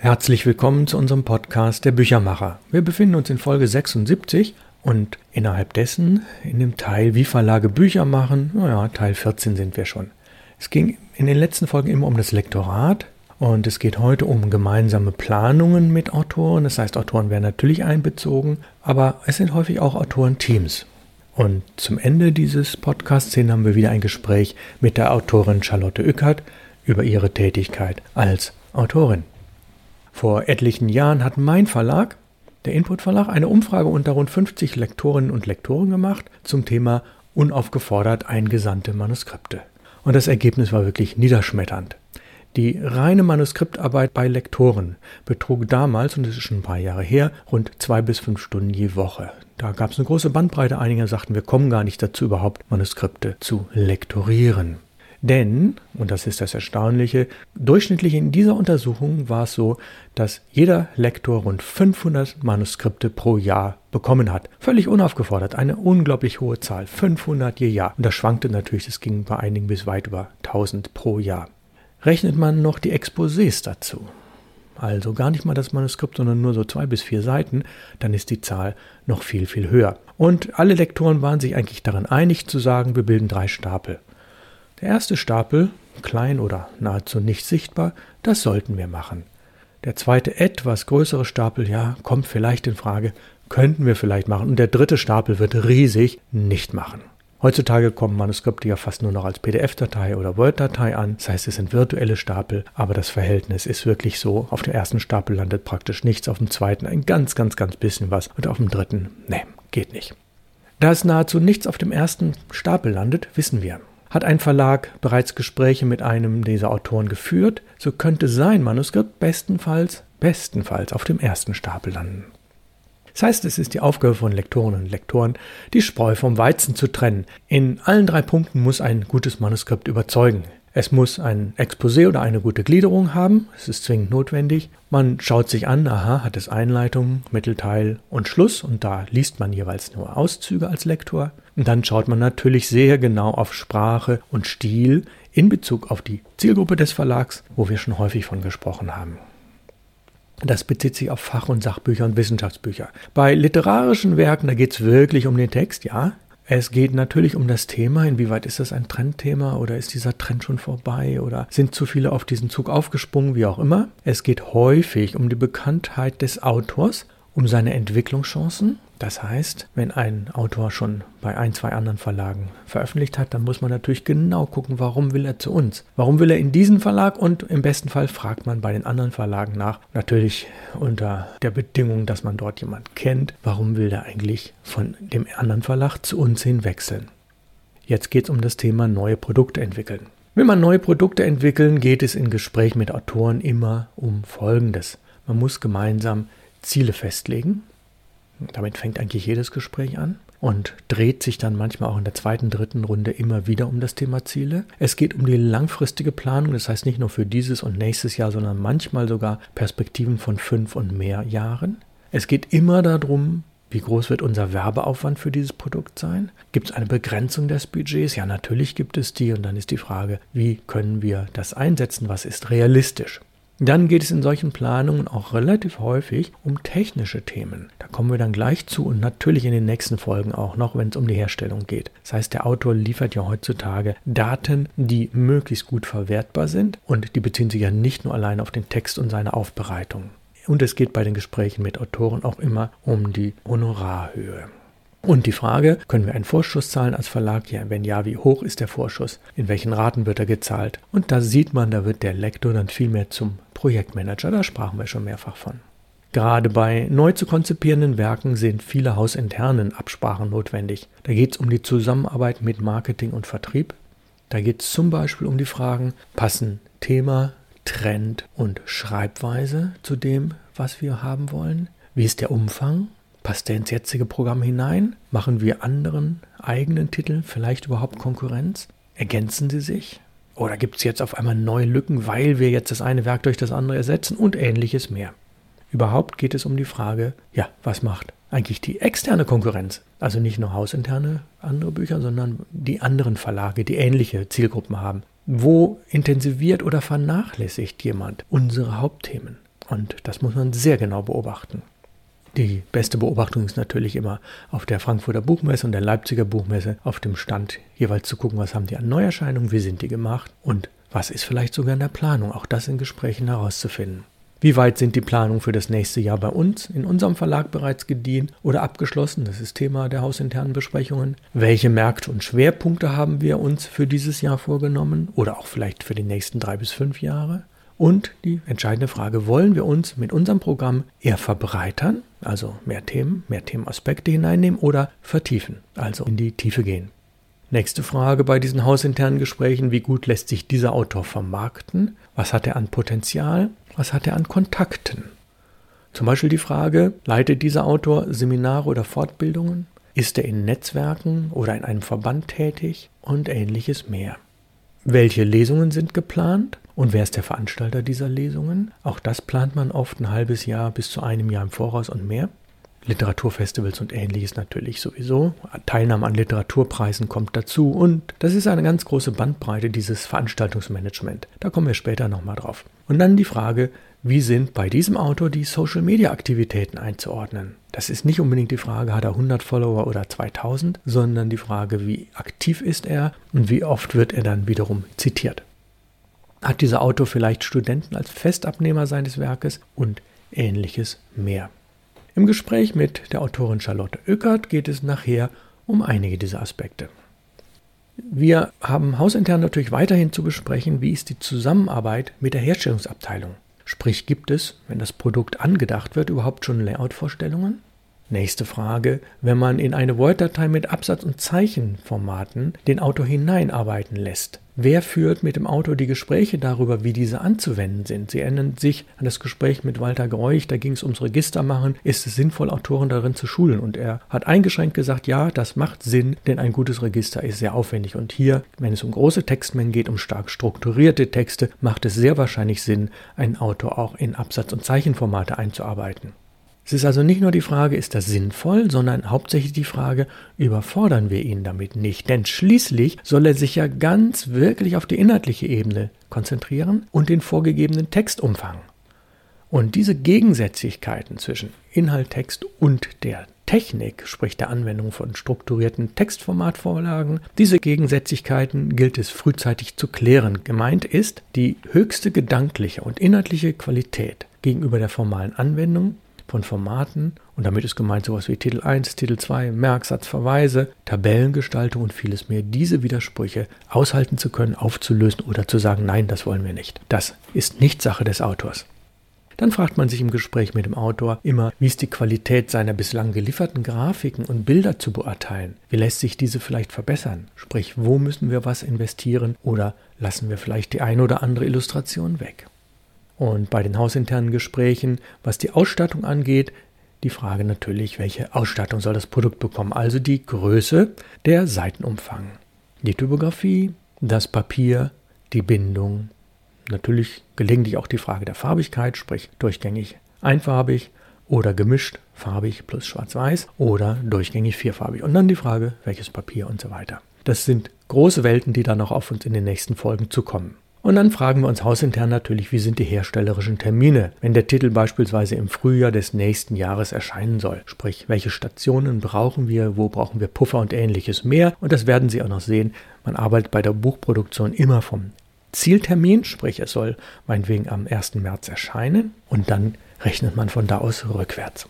Herzlich willkommen zu unserem Podcast Der Büchermacher. Wir befinden uns in Folge 76 und innerhalb dessen in dem Teil Wie Verlage Bücher machen, naja, Teil 14 sind wir schon. Es ging in den letzten Folgen immer um das Lektorat und es geht heute um gemeinsame Planungen mit Autoren. Das heißt, Autoren werden natürlich einbezogen, aber es sind häufig auch Autorenteams. Und zum Ende dieses Podcasts haben wir wieder ein Gespräch mit der Autorin Charlotte Ückert über ihre Tätigkeit als Autorin. Vor etlichen Jahren hat mein Verlag, der Input Verlag, eine Umfrage unter rund 50 Lektorinnen und Lektoren gemacht zum Thema unaufgefordert eingesandte Manuskripte. Und das Ergebnis war wirklich niederschmetternd. Die reine Manuskriptarbeit bei Lektoren betrug damals, und das ist schon ein paar Jahre her, rund zwei bis fünf Stunden je Woche. Da gab es eine große Bandbreite. Einige sagten, wir kommen gar nicht dazu, überhaupt Manuskripte zu lektorieren. Denn, und das ist das Erstaunliche, durchschnittlich in dieser Untersuchung war es so, dass jeder Lektor rund 500 Manuskripte pro Jahr bekommen hat. Völlig unaufgefordert, eine unglaublich hohe Zahl, 500 je Jahr. Und das schwankte natürlich, es ging bei einigen bis weit über 1000 pro Jahr. Rechnet man noch die Exposés dazu, also gar nicht mal das Manuskript, sondern nur so zwei bis vier Seiten, dann ist die Zahl noch viel, viel höher. Und alle Lektoren waren sich eigentlich daran einig zu sagen, wir bilden drei Stapel. Der erste Stapel, klein oder nahezu nicht sichtbar, das sollten wir machen. Der zweite etwas größere Stapel, ja, kommt vielleicht in Frage, könnten wir vielleicht machen. Und der dritte Stapel wird riesig, nicht machen. Heutzutage kommen Manuskripte ja fast nur noch als PDF-Datei oder Word-Datei an. Das heißt, es sind virtuelle Stapel, aber das Verhältnis ist wirklich so. Auf dem ersten Stapel landet praktisch nichts, auf dem zweiten ein ganz, ganz, ganz bisschen was und auf dem dritten, nee, geht nicht. Da es nahezu nichts auf dem ersten Stapel landet, wissen wir, hat ein Verlag bereits Gespräche mit einem dieser Autoren geführt, so könnte sein Manuskript bestenfalls, bestenfalls auf dem ersten Stapel landen. Das heißt, es ist die Aufgabe von Lektorinnen und Lektoren, die Spreu vom Weizen zu trennen. In allen drei Punkten muss ein gutes Manuskript überzeugen. Es muss ein Exposé oder eine gute Gliederung haben, es ist zwingend notwendig. Man schaut sich an, aha, hat es Einleitung, Mittelteil und Schluss und da liest man jeweils nur Auszüge als Lektor. Und dann schaut man natürlich sehr genau auf Sprache und Stil in Bezug auf die Zielgruppe des Verlags, wo wir schon häufig von gesprochen haben. Das bezieht sich auf Fach- und Sachbücher und Wissenschaftsbücher. Bei literarischen Werken, da geht es wirklich um den Text, ja. Es geht natürlich um das Thema, inwieweit ist das ein Trendthema oder ist dieser Trend schon vorbei oder sind zu viele auf diesen Zug aufgesprungen, wie auch immer. Es geht häufig um die Bekanntheit des Autors, um seine Entwicklungschancen das heißt, wenn ein Autor schon bei ein, zwei anderen Verlagen veröffentlicht hat, dann muss man natürlich genau gucken, warum will er zu uns? Warum will er in diesen Verlag? Und im besten Fall fragt man bei den anderen Verlagen nach. Natürlich unter der Bedingung, dass man dort jemand kennt. Warum will er eigentlich von dem anderen Verlag zu uns hin wechseln? Jetzt geht es um das Thema neue Produkte entwickeln. Will man neue Produkte entwickeln, geht es in Gespräch mit Autoren immer um Folgendes. Man muss gemeinsam Ziele festlegen, damit fängt eigentlich jedes Gespräch an und dreht sich dann manchmal auch in der zweiten, dritten Runde immer wieder um das Thema Ziele. Es geht um die langfristige Planung, das heißt nicht nur für dieses und nächstes Jahr, sondern manchmal sogar Perspektiven von fünf und mehr Jahren. Es geht immer darum, wie groß wird unser Werbeaufwand für dieses Produkt sein? Gibt es eine Begrenzung des Budgets? Ja, natürlich gibt es die. Und dann ist die Frage, wie können wir das einsetzen? Was ist realistisch? Dann geht es in solchen Planungen auch relativ häufig um technische Themen. Da kommen wir dann gleich zu und natürlich in den nächsten Folgen auch noch, wenn es um die Herstellung geht. Das heißt, der Autor liefert ja heutzutage Daten, die möglichst gut verwertbar sind und die beziehen sich ja nicht nur allein auf den Text und seine Aufbereitung. Und es geht bei den Gesprächen mit Autoren auch immer um die Honorarhöhe. Und die Frage, können wir einen Vorschuss zahlen als Verlag? Ja, wenn ja, wie hoch ist der Vorschuss? In welchen Raten wird er gezahlt? Und da sieht man, da wird der Lektor dann viel mehr zum Projektmanager, da sprachen wir schon mehrfach von. Gerade bei neu zu konzipierenden Werken sind viele hausinternen Absprachen notwendig. Da geht es um die Zusammenarbeit mit Marketing und Vertrieb. Da geht es zum Beispiel um die Fragen, passen Thema, Trend und Schreibweise zu dem, was wir haben wollen? Wie ist der Umfang? Passt der ins jetzige Programm hinein? Machen wir anderen eigenen Titeln vielleicht überhaupt Konkurrenz? Ergänzen sie sich? Oder gibt es jetzt auf einmal neue Lücken, weil wir jetzt das eine Werk durch das andere ersetzen und ähnliches mehr? Überhaupt geht es um die Frage, ja, was macht eigentlich die externe Konkurrenz? Also nicht nur hausinterne andere Bücher, sondern die anderen Verlage, die ähnliche Zielgruppen haben. Wo intensiviert oder vernachlässigt jemand unsere Hauptthemen? Und das muss man sehr genau beobachten. Die beste Beobachtung ist natürlich immer auf der Frankfurter Buchmesse und der Leipziger Buchmesse auf dem Stand jeweils zu gucken, was haben die an Neuerscheinungen, wie sind die gemacht und was ist vielleicht sogar in der Planung, auch das in Gesprächen herauszufinden. Wie weit sind die Planungen für das nächste Jahr bei uns in unserem Verlag bereits gedient oder abgeschlossen? Das ist Thema der hausinternen Besprechungen. Welche Märkte und Schwerpunkte haben wir uns für dieses Jahr vorgenommen oder auch vielleicht für die nächsten drei bis fünf Jahre? Und die entscheidende Frage, wollen wir uns mit unserem Programm eher verbreitern, also mehr Themen, mehr Themenaspekte hineinnehmen oder vertiefen, also in die Tiefe gehen? Nächste Frage bei diesen hausinternen Gesprächen, wie gut lässt sich dieser Autor vermarkten? Was hat er an Potenzial? Was hat er an Kontakten? Zum Beispiel die Frage, leitet dieser Autor Seminare oder Fortbildungen? Ist er in Netzwerken oder in einem Verband tätig? Und ähnliches mehr. Welche Lesungen sind geplant? Und wer ist der Veranstalter dieser Lesungen? Auch das plant man oft ein halbes Jahr bis zu einem Jahr im Voraus und mehr. Literaturfestivals und ähnliches natürlich sowieso. Teilnahme an Literaturpreisen kommt dazu und das ist eine ganz große Bandbreite dieses Veranstaltungsmanagement. Da kommen wir später nochmal drauf. Und dann die Frage, wie sind bei diesem Autor die Social-Media-Aktivitäten einzuordnen? Das ist nicht unbedingt die Frage, hat er 100 Follower oder 2000, sondern die Frage, wie aktiv ist er und wie oft wird er dann wiederum zitiert. Hat dieser Autor vielleicht Studenten als Festabnehmer seines Werkes und ähnliches mehr. Im Gespräch mit der Autorin Charlotte Oeckert geht es nachher um einige dieser Aspekte. Wir haben hausintern natürlich weiterhin zu besprechen, wie ist die Zusammenarbeit mit der Herstellungsabteilung. Sprich, gibt es, wenn das Produkt angedacht wird, überhaupt schon Layout-Vorstellungen? Nächste Frage, wenn man in eine Word-Datei mit Absatz- und Zeichenformaten den Autor hineinarbeiten lässt. Wer führt mit dem Autor die Gespräche darüber, wie diese anzuwenden sind? Sie erinnern sich an das Gespräch mit Walter Greuch, da ging es ums Registermachen. Ist es sinnvoll, Autoren darin zu schulen? Und er hat eingeschränkt gesagt, ja, das macht Sinn, denn ein gutes Register ist sehr aufwendig. Und hier, wenn es um große Textmengen geht, um stark strukturierte Texte, macht es sehr wahrscheinlich Sinn, einen Autor auch in Absatz- und Zeichenformate einzuarbeiten. Es ist also nicht nur die Frage, ist das sinnvoll, sondern hauptsächlich die Frage, überfordern wir ihn damit nicht? Denn schließlich soll er sich ja ganz wirklich auf die inhaltliche Ebene konzentrieren und den vorgegebenen Textumfang. Und diese Gegensätzlichkeiten zwischen Inhalt, Text und der Technik, sprich der Anwendung von strukturierten Textformatvorlagen, diese Gegensätzlichkeiten gilt es frühzeitig zu klären. Gemeint ist die höchste gedankliche und inhaltliche Qualität gegenüber der formalen Anwendung von Formaten und damit ist gemeint sowas wie Titel 1, Titel 2, Merksatz, Verweise, Tabellengestaltung und vieles mehr, diese Widersprüche aushalten zu können, aufzulösen oder zu sagen, nein, das wollen wir nicht. Das ist nicht Sache des Autors. Dann fragt man sich im Gespräch mit dem Autor immer, wie ist die Qualität seiner bislang gelieferten Grafiken und Bilder zu beurteilen? Wie lässt sich diese vielleicht verbessern? Sprich, wo müssen wir was investieren oder lassen wir vielleicht die eine oder andere Illustration weg? Und bei den hausinternen Gesprächen, was die Ausstattung angeht, die Frage natürlich, welche Ausstattung soll das Produkt bekommen? Also die Größe, der Seitenumfang, die Typografie, das Papier, die Bindung. Natürlich gelegentlich auch die Frage der Farbigkeit, sprich durchgängig einfarbig oder gemischt farbig plus schwarz-weiß oder durchgängig vierfarbig. Und dann die Frage, welches Papier und so weiter. Das sind große Welten, die dann noch auf uns in den nächsten Folgen zukommen. Und dann fragen wir uns hausintern natürlich, wie sind die herstellerischen Termine, wenn der Titel beispielsweise im Frühjahr des nächsten Jahres erscheinen soll. Sprich, welche Stationen brauchen wir, wo brauchen wir Puffer und ähnliches mehr. Und das werden Sie auch noch sehen. Man arbeitet bei der Buchproduktion immer vom Zieltermin, sprich es soll meinetwegen am 1. März erscheinen und dann rechnet man von da aus rückwärts.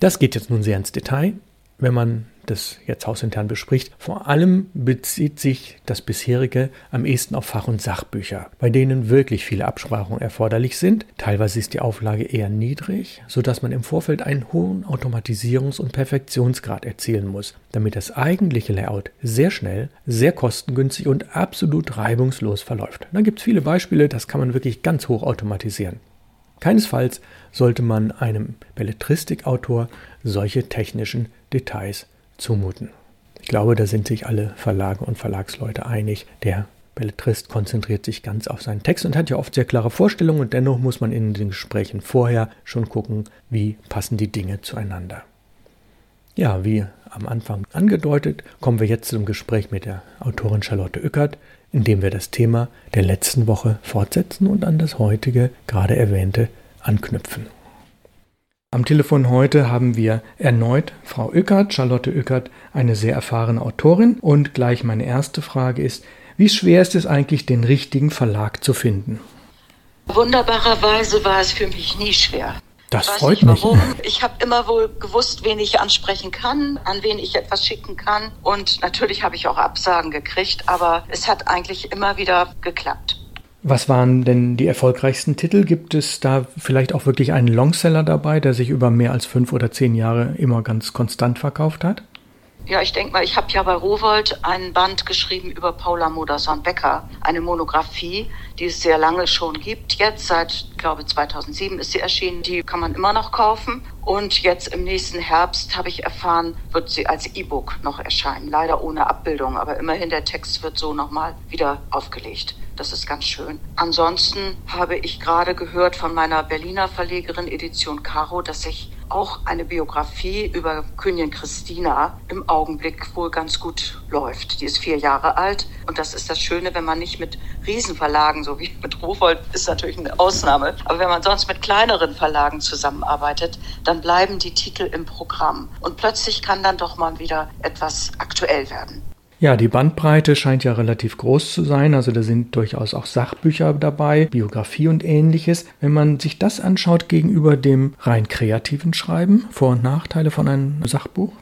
Das geht jetzt nun sehr ins Detail. Wenn man das jetzt hausintern bespricht. Vor allem bezieht sich das bisherige am ehesten auf Fach- und Sachbücher, bei denen wirklich viele Absprachen erforderlich sind. Teilweise ist die Auflage eher niedrig, sodass man im Vorfeld einen hohen Automatisierungs- und Perfektionsgrad erzielen muss, damit das eigentliche Layout sehr schnell, sehr kostengünstig und absolut reibungslos verläuft. Da gibt es viele Beispiele, das kann man wirklich ganz hoch automatisieren. Keinesfalls sollte man einem Belletristikautor solche technischen Details zumuten. Ich glaube, da sind sich alle Verlage und Verlagsleute einig. Der Belletrist konzentriert sich ganz auf seinen Text und hat ja oft sehr klare Vorstellungen und dennoch muss man in den Gesprächen vorher schon gucken, wie passen die Dinge zueinander. Ja, wie am Anfang angedeutet, kommen wir jetzt zum Gespräch mit der Autorin Charlotte Ückert, in dem wir das Thema der letzten Woche fortsetzen und an das heutige, gerade erwähnte anknüpfen. Am Telefon heute haben wir erneut Frau Ückert, Charlotte Ückert, eine sehr erfahrene Autorin. Und gleich meine erste Frage ist, wie schwer ist es eigentlich, den richtigen Verlag zu finden? Wunderbarerweise war es für mich nie schwer. Das freut mich. Warum. Ich habe immer wohl gewusst, wen ich ansprechen kann, an wen ich etwas schicken kann. Und natürlich habe ich auch Absagen gekriegt, aber es hat eigentlich immer wieder geklappt. Was waren denn die erfolgreichsten Titel? Gibt es da vielleicht auch wirklich einen Longseller dabei, der sich über mehr als fünf oder zehn Jahre immer ganz konstant verkauft hat? Ja, ich denke mal, ich habe ja bei Rowold einen Band geschrieben über Paula Modersohn-Becker, eine Monographie, die es sehr lange schon gibt. Jetzt seit, glaube 2007 ist sie erschienen. Die kann man immer noch kaufen. Und jetzt im nächsten Herbst habe ich erfahren, wird sie als E-Book noch erscheinen. Leider ohne Abbildung, aber immerhin der Text wird so nochmal wieder aufgelegt. Das ist ganz schön. Ansonsten habe ich gerade gehört von meiner Berliner Verlegerin Edition Caro, dass sich auch eine Biografie über Königin Christina im Augenblick wohl ganz gut läuft. Die ist vier Jahre alt und das ist das Schöne, wenn man nicht mit Riesenverlagen, so wie mit Rowold, ist natürlich eine Ausnahme, aber wenn man sonst mit kleineren Verlagen zusammenarbeitet, dann bleiben die Titel im Programm und plötzlich kann dann doch mal wieder etwas aktuell werden. Ja, die Bandbreite scheint ja relativ groß zu sein. Also da sind durchaus auch Sachbücher dabei, Biografie und ähnliches. Wenn man sich das anschaut gegenüber dem rein kreativen Schreiben, Vor- und Nachteile von einem Sachbuch?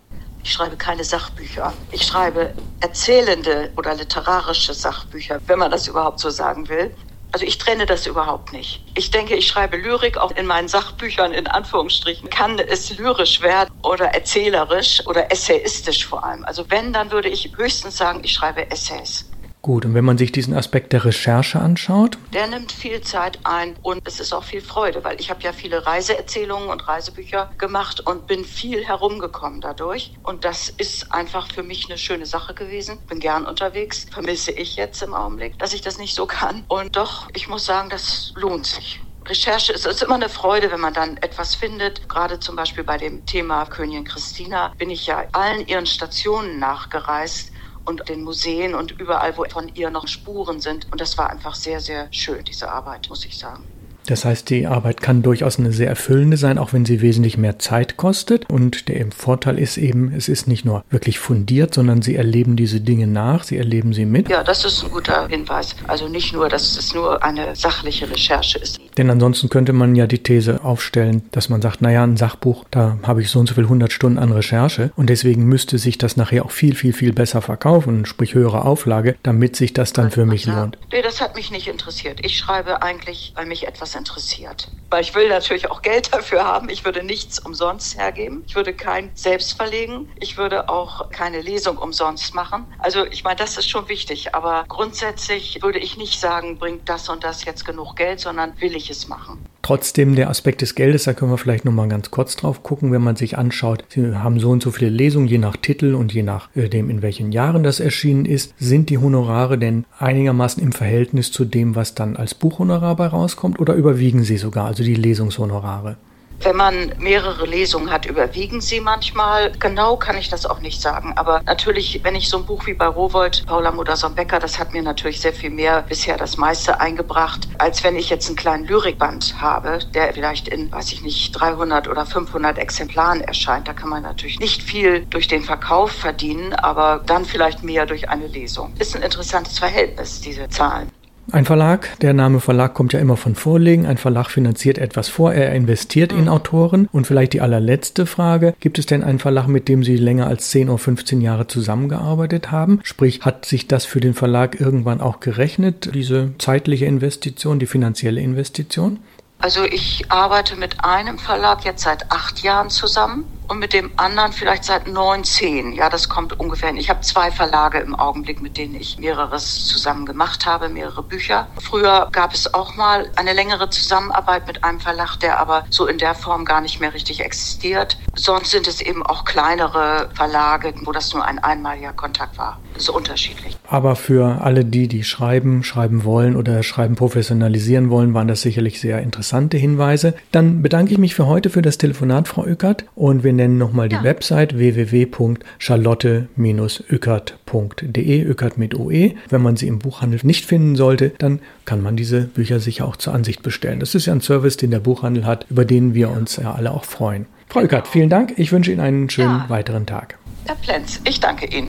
Ich schreibe keine Sachbücher. Ich schreibe erzählende oder literarische Sachbücher, wenn man das überhaupt so sagen will. Also ich trenne das überhaupt nicht. Ich denke, ich schreibe Lyrik auch in meinen Sachbüchern in Anführungsstrichen. Kann es lyrisch werden oder erzählerisch oder essayistisch vor allem. Also wenn, dann würde ich höchstens sagen, ich schreibe Essays. Gut, und wenn man sich diesen Aspekt der Recherche anschaut? Der nimmt viel Zeit ein und es ist auch viel Freude, weil ich habe ja viele Reiseerzählungen und Reisebücher gemacht und bin viel herumgekommen dadurch. Und das ist einfach für mich eine schöne Sache gewesen. Bin gern unterwegs, vermisse ich jetzt im Augenblick, dass ich das nicht so kann. Und doch, ich muss sagen, das lohnt sich. Recherche ist, ist immer eine Freude, wenn man dann etwas findet. Gerade zum Beispiel bei dem Thema Königin Christina bin ich ja allen ihren Stationen nachgereist und den Museen und überall, wo von ihr noch Spuren sind. Und das war einfach sehr, sehr schön, diese Arbeit, muss ich sagen. Das heißt, die Arbeit kann durchaus eine sehr erfüllende sein, auch wenn sie wesentlich mehr Zeit kostet. Und der Vorteil ist eben, es ist nicht nur wirklich fundiert, sondern sie erleben diese Dinge nach, sie erleben sie mit. Ja, das ist ein guter Hinweis. Also nicht nur, dass es nur eine sachliche Recherche ist. Denn ansonsten könnte man ja die These aufstellen, dass man sagt, naja, ein Sachbuch, da habe ich so und so viel 100 Stunden an Recherche und deswegen müsste sich das nachher auch viel, viel, viel besser verkaufen, sprich höhere Auflage, damit sich das dann für mich lohnt. Nee, das hat mich nicht interessiert. Ich schreibe eigentlich, weil mich etwas interessiert. Weil ich will natürlich auch Geld dafür haben. Ich würde nichts umsonst hergeben. Ich würde kein selbst verlegen. Ich würde auch keine Lesung umsonst machen. Also ich meine, das ist schon wichtig. Aber grundsätzlich würde ich nicht sagen, bringt das und das jetzt genug Geld, sondern will ich es machen. Trotzdem der Aspekt des Geldes, da können wir vielleicht noch mal ganz kurz drauf gucken, wenn man sich anschaut, Sie haben so und so viele Lesungen, je nach Titel und je nachdem, äh, in welchen Jahren das erschienen ist, sind die Honorare denn einigermaßen im Verhältnis zu dem, was dann als Buchhonorar bei rauskommt oder überwiegen sie sogar, also die Lesungshonorare? Wenn man mehrere Lesungen hat, überwiegen sie manchmal. Genau kann ich das auch nicht sagen. Aber natürlich, wenn ich so ein Buch wie bei Rowold, Paula Modersohn-Becker, das hat mir natürlich sehr viel mehr bisher das meiste eingebracht, als wenn ich jetzt einen kleinen Lyrikband habe, der vielleicht in, weiß ich nicht, 300 oder 500 Exemplaren erscheint. Da kann man natürlich nicht viel durch den Verkauf verdienen, aber dann vielleicht mehr durch eine Lesung. Ist ein interessantes Verhältnis, diese Zahlen. Ein Verlag, der Name Verlag kommt ja immer von Vorlegen. Ein Verlag finanziert etwas vor, er investiert in mhm. Autoren. Und vielleicht die allerletzte Frage, gibt es denn einen Verlag, mit dem Sie länger als 10 oder 15 Jahre zusammengearbeitet haben? Sprich, hat sich das für den Verlag irgendwann auch gerechnet, diese zeitliche Investition, die finanzielle Investition? Also ich arbeite mit einem Verlag jetzt seit acht Jahren zusammen und mit dem anderen vielleicht seit neun, zehn. Ja, das kommt ungefähr hin. Ich habe zwei Verlage im Augenblick, mit denen ich mehreres zusammen gemacht habe, mehrere Bücher. Früher gab es auch mal eine längere Zusammenarbeit mit einem Verlag, der aber so in der Form gar nicht mehr richtig existiert. Sonst sind es eben auch kleinere Verlage, wo das nur ein einmaliger Kontakt war. Das ist unterschiedlich. Aber für alle die, die schreiben, schreiben wollen oder schreiben professionalisieren wollen, waren das sicherlich sehr interessante Hinweise. Dann bedanke ich mich für heute für das Telefonat, Frau Ückert, und wir nennen nochmal die ja. Website www.charlotte-ückert.de, Ückert mit OE. Wenn man sie im Buchhandel nicht finden sollte, dann kann man diese Bücher sicher auch zur Ansicht bestellen. Das ist ja ein Service, den der Buchhandel hat, über den wir uns ja alle auch freuen. Frau Ückert, vielen Dank. Ich wünsche Ihnen einen schönen ja. weiteren Tag. Herr Plenz, ich danke Ihnen.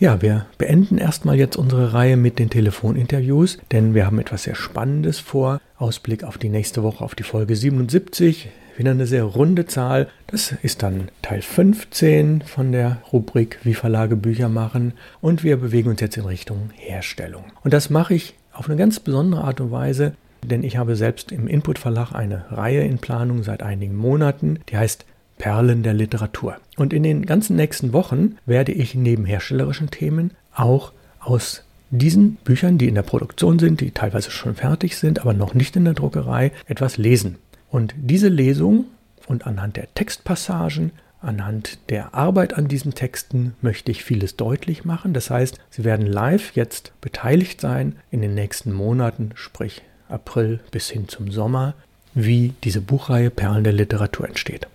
Ja, wir beenden erstmal jetzt unsere Reihe mit den Telefoninterviews, denn wir haben etwas sehr Spannendes vor. Ausblick auf die nächste Woche, auf die Folge 77. Wieder eine sehr runde Zahl. Das ist dann Teil 15 von der Rubrik Wie Verlage Bücher machen. Und wir bewegen uns jetzt in Richtung Herstellung. Und das mache ich auf eine ganz besondere Art und Weise, denn ich habe selbst im Input Verlag eine Reihe in Planung seit einigen Monaten, die heißt Perlen der Literatur. Und in den ganzen nächsten Wochen werde ich neben herstellerischen Themen auch aus diesen Büchern, die in der Produktion sind, die teilweise schon fertig sind, aber noch nicht in der Druckerei, etwas lesen. Und diese Lesung und anhand der Textpassagen, anhand der Arbeit an diesen Texten möchte ich vieles deutlich machen. Das heißt, Sie werden live jetzt beteiligt sein in den nächsten Monaten, sprich April bis hin zum Sommer, wie diese Buchreihe Perlen der Literatur entsteht.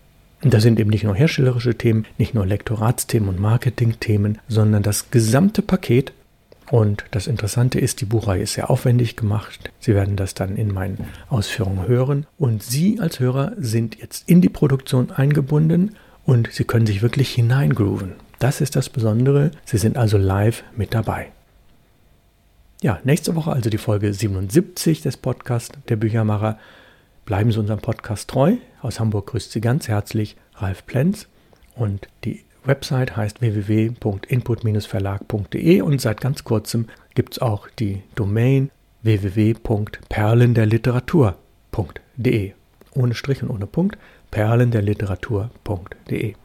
Und da sind eben nicht nur herstellerische Themen, nicht nur Lektoratsthemen und Marketingthemen, sondern das gesamte Paket. Und das Interessante ist, die Buchreihe ist sehr aufwendig gemacht. Sie werden das dann in meinen Ausführungen hören. Und Sie als Hörer sind jetzt in die Produktion eingebunden und Sie können sich wirklich hineingrooven. Das ist das Besondere. Sie sind also live mit dabei. Ja, nächste Woche also die Folge 77 des Podcasts der Büchermacher. Bleiben Sie unserem Podcast treu. Aus Hamburg grüßt Sie ganz herzlich Ralf Plenz und die Website heißt www.input-verlag.de und seit ganz kurzem gibt es auch die Domain www.perlenderliteratur.de. Ohne Strich und ohne Punkt, perlenderliteratur.de.